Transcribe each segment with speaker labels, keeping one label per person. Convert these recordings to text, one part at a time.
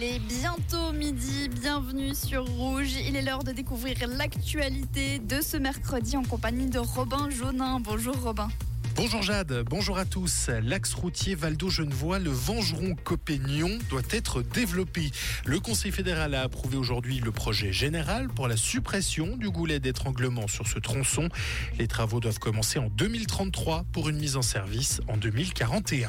Speaker 1: Il est bientôt midi, bienvenue sur Rouge. Il est l'heure de découvrir l'actualité de ce mercredi en compagnie de Robin Jaunin. Bonjour Robin.
Speaker 2: Bonjour Jade, bonjour à tous. L'axe routier Valdo-Genevois, le Vengeron-Copéignon doit être développé. Le Conseil fédéral a approuvé aujourd'hui le projet général pour la suppression du goulet d'étranglement sur ce tronçon. Les travaux doivent commencer en 2033 pour une mise en service en 2041.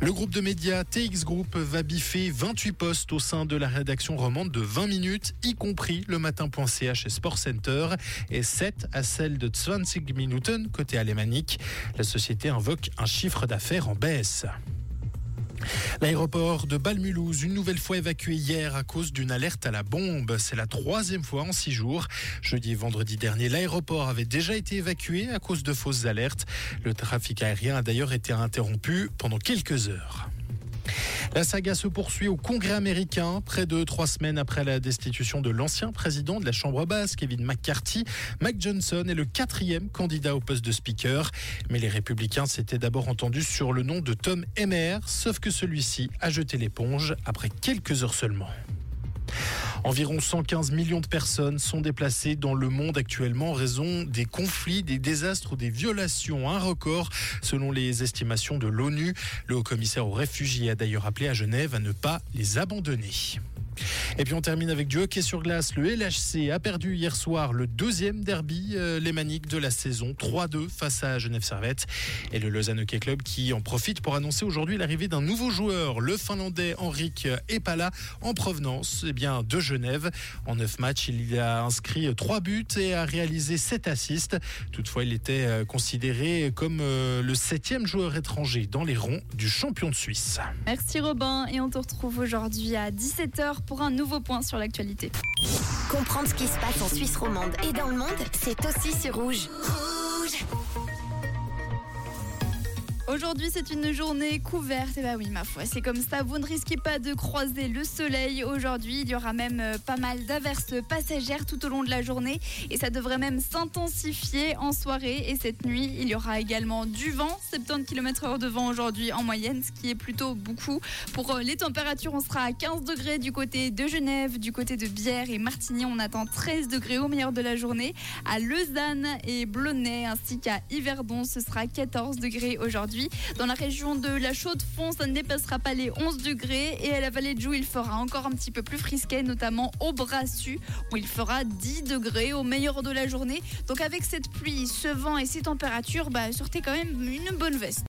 Speaker 2: Le groupe de médias TX Group va biffer 28 postes au sein de la rédaction romande de 20 minutes, y compris le matin.ch et Sport Center, et 7 à celle de 20 Minuten côté alémanique. La société invoque un chiffre d'affaires en baisse. L'aéroport de Balmulhouse, une nouvelle fois évacué hier à cause d'une alerte à la bombe. C'est la troisième fois en six jours. Jeudi et vendredi dernier, l'aéroport avait déjà été évacué à cause de fausses alertes. Le trafic aérien a d'ailleurs été interrompu pendant quelques heures. La saga se poursuit au Congrès américain. Près de trois semaines après la destitution de l'ancien président de la Chambre basse, Kevin McCarthy, Mike Johnson est le quatrième candidat au poste de speaker. Mais les républicains s'étaient d'abord entendus sur le nom de Tom Emmer, sauf que celui-ci a jeté l'éponge après quelques heures seulement. Environ 115 millions de personnes sont déplacées dans le monde actuellement en raison des conflits, des désastres ou des violations. Un record selon les estimations de l'ONU. Le haut-commissaire aux réfugiés a d'ailleurs appelé à Genève à ne pas les abandonner. Et puis on termine avec du hockey sur glace. Le LHC a perdu hier soir le deuxième derby euh, lémanique de la saison, 3-2 face à Genève Servette. Et le Lausanne Hockey Club qui en profite pour annoncer aujourd'hui l'arrivée d'un nouveau joueur, le Finlandais Henrik Epala, en provenance eh bien, de Genève. En neuf matchs, il a inscrit trois buts et a réalisé sept assists. Toutefois, il était euh, considéré comme euh, le septième joueur étranger dans les ronds du champion de Suisse.
Speaker 1: Merci Robin et on te retrouve aujourd'hui à 17h pour un nouveau point sur l'actualité.
Speaker 3: Comprendre ce qui se passe en Suisse romande et dans le monde, c'est aussi sur Rouge. Rouge
Speaker 1: Aujourd'hui, c'est une journée couverte. Et bah oui, ma foi, c'est comme ça. Vous ne risquez pas de croiser le soleil. Aujourd'hui, il y aura même euh, pas mal d'averses passagères tout au long de la journée. Et ça devrait même s'intensifier en soirée. Et cette nuit, il y aura également du vent. 70 km/h de vent aujourd'hui en moyenne, ce qui est plutôt beaucoup. Pour euh, les températures, on sera à 15 degrés du côté de Genève, du côté de Bière et Martigny. On attend 13 degrés au meilleur de la journée. À Lausanne et Blonay, ainsi qu'à Yverdon, ce sera 14 degrés Dans la région de la Chaux-de-Fonds, ça ne dépassera pas les 11 degrés. Et à la vallée de Joux, il fera encore un petit peu plus frisquet, notamment au Brassu, où il fera 10 degrés au meilleur de la journée. Donc avec cette pluie, ce vent et ces températures, bah, sortez quand même une bonne veste.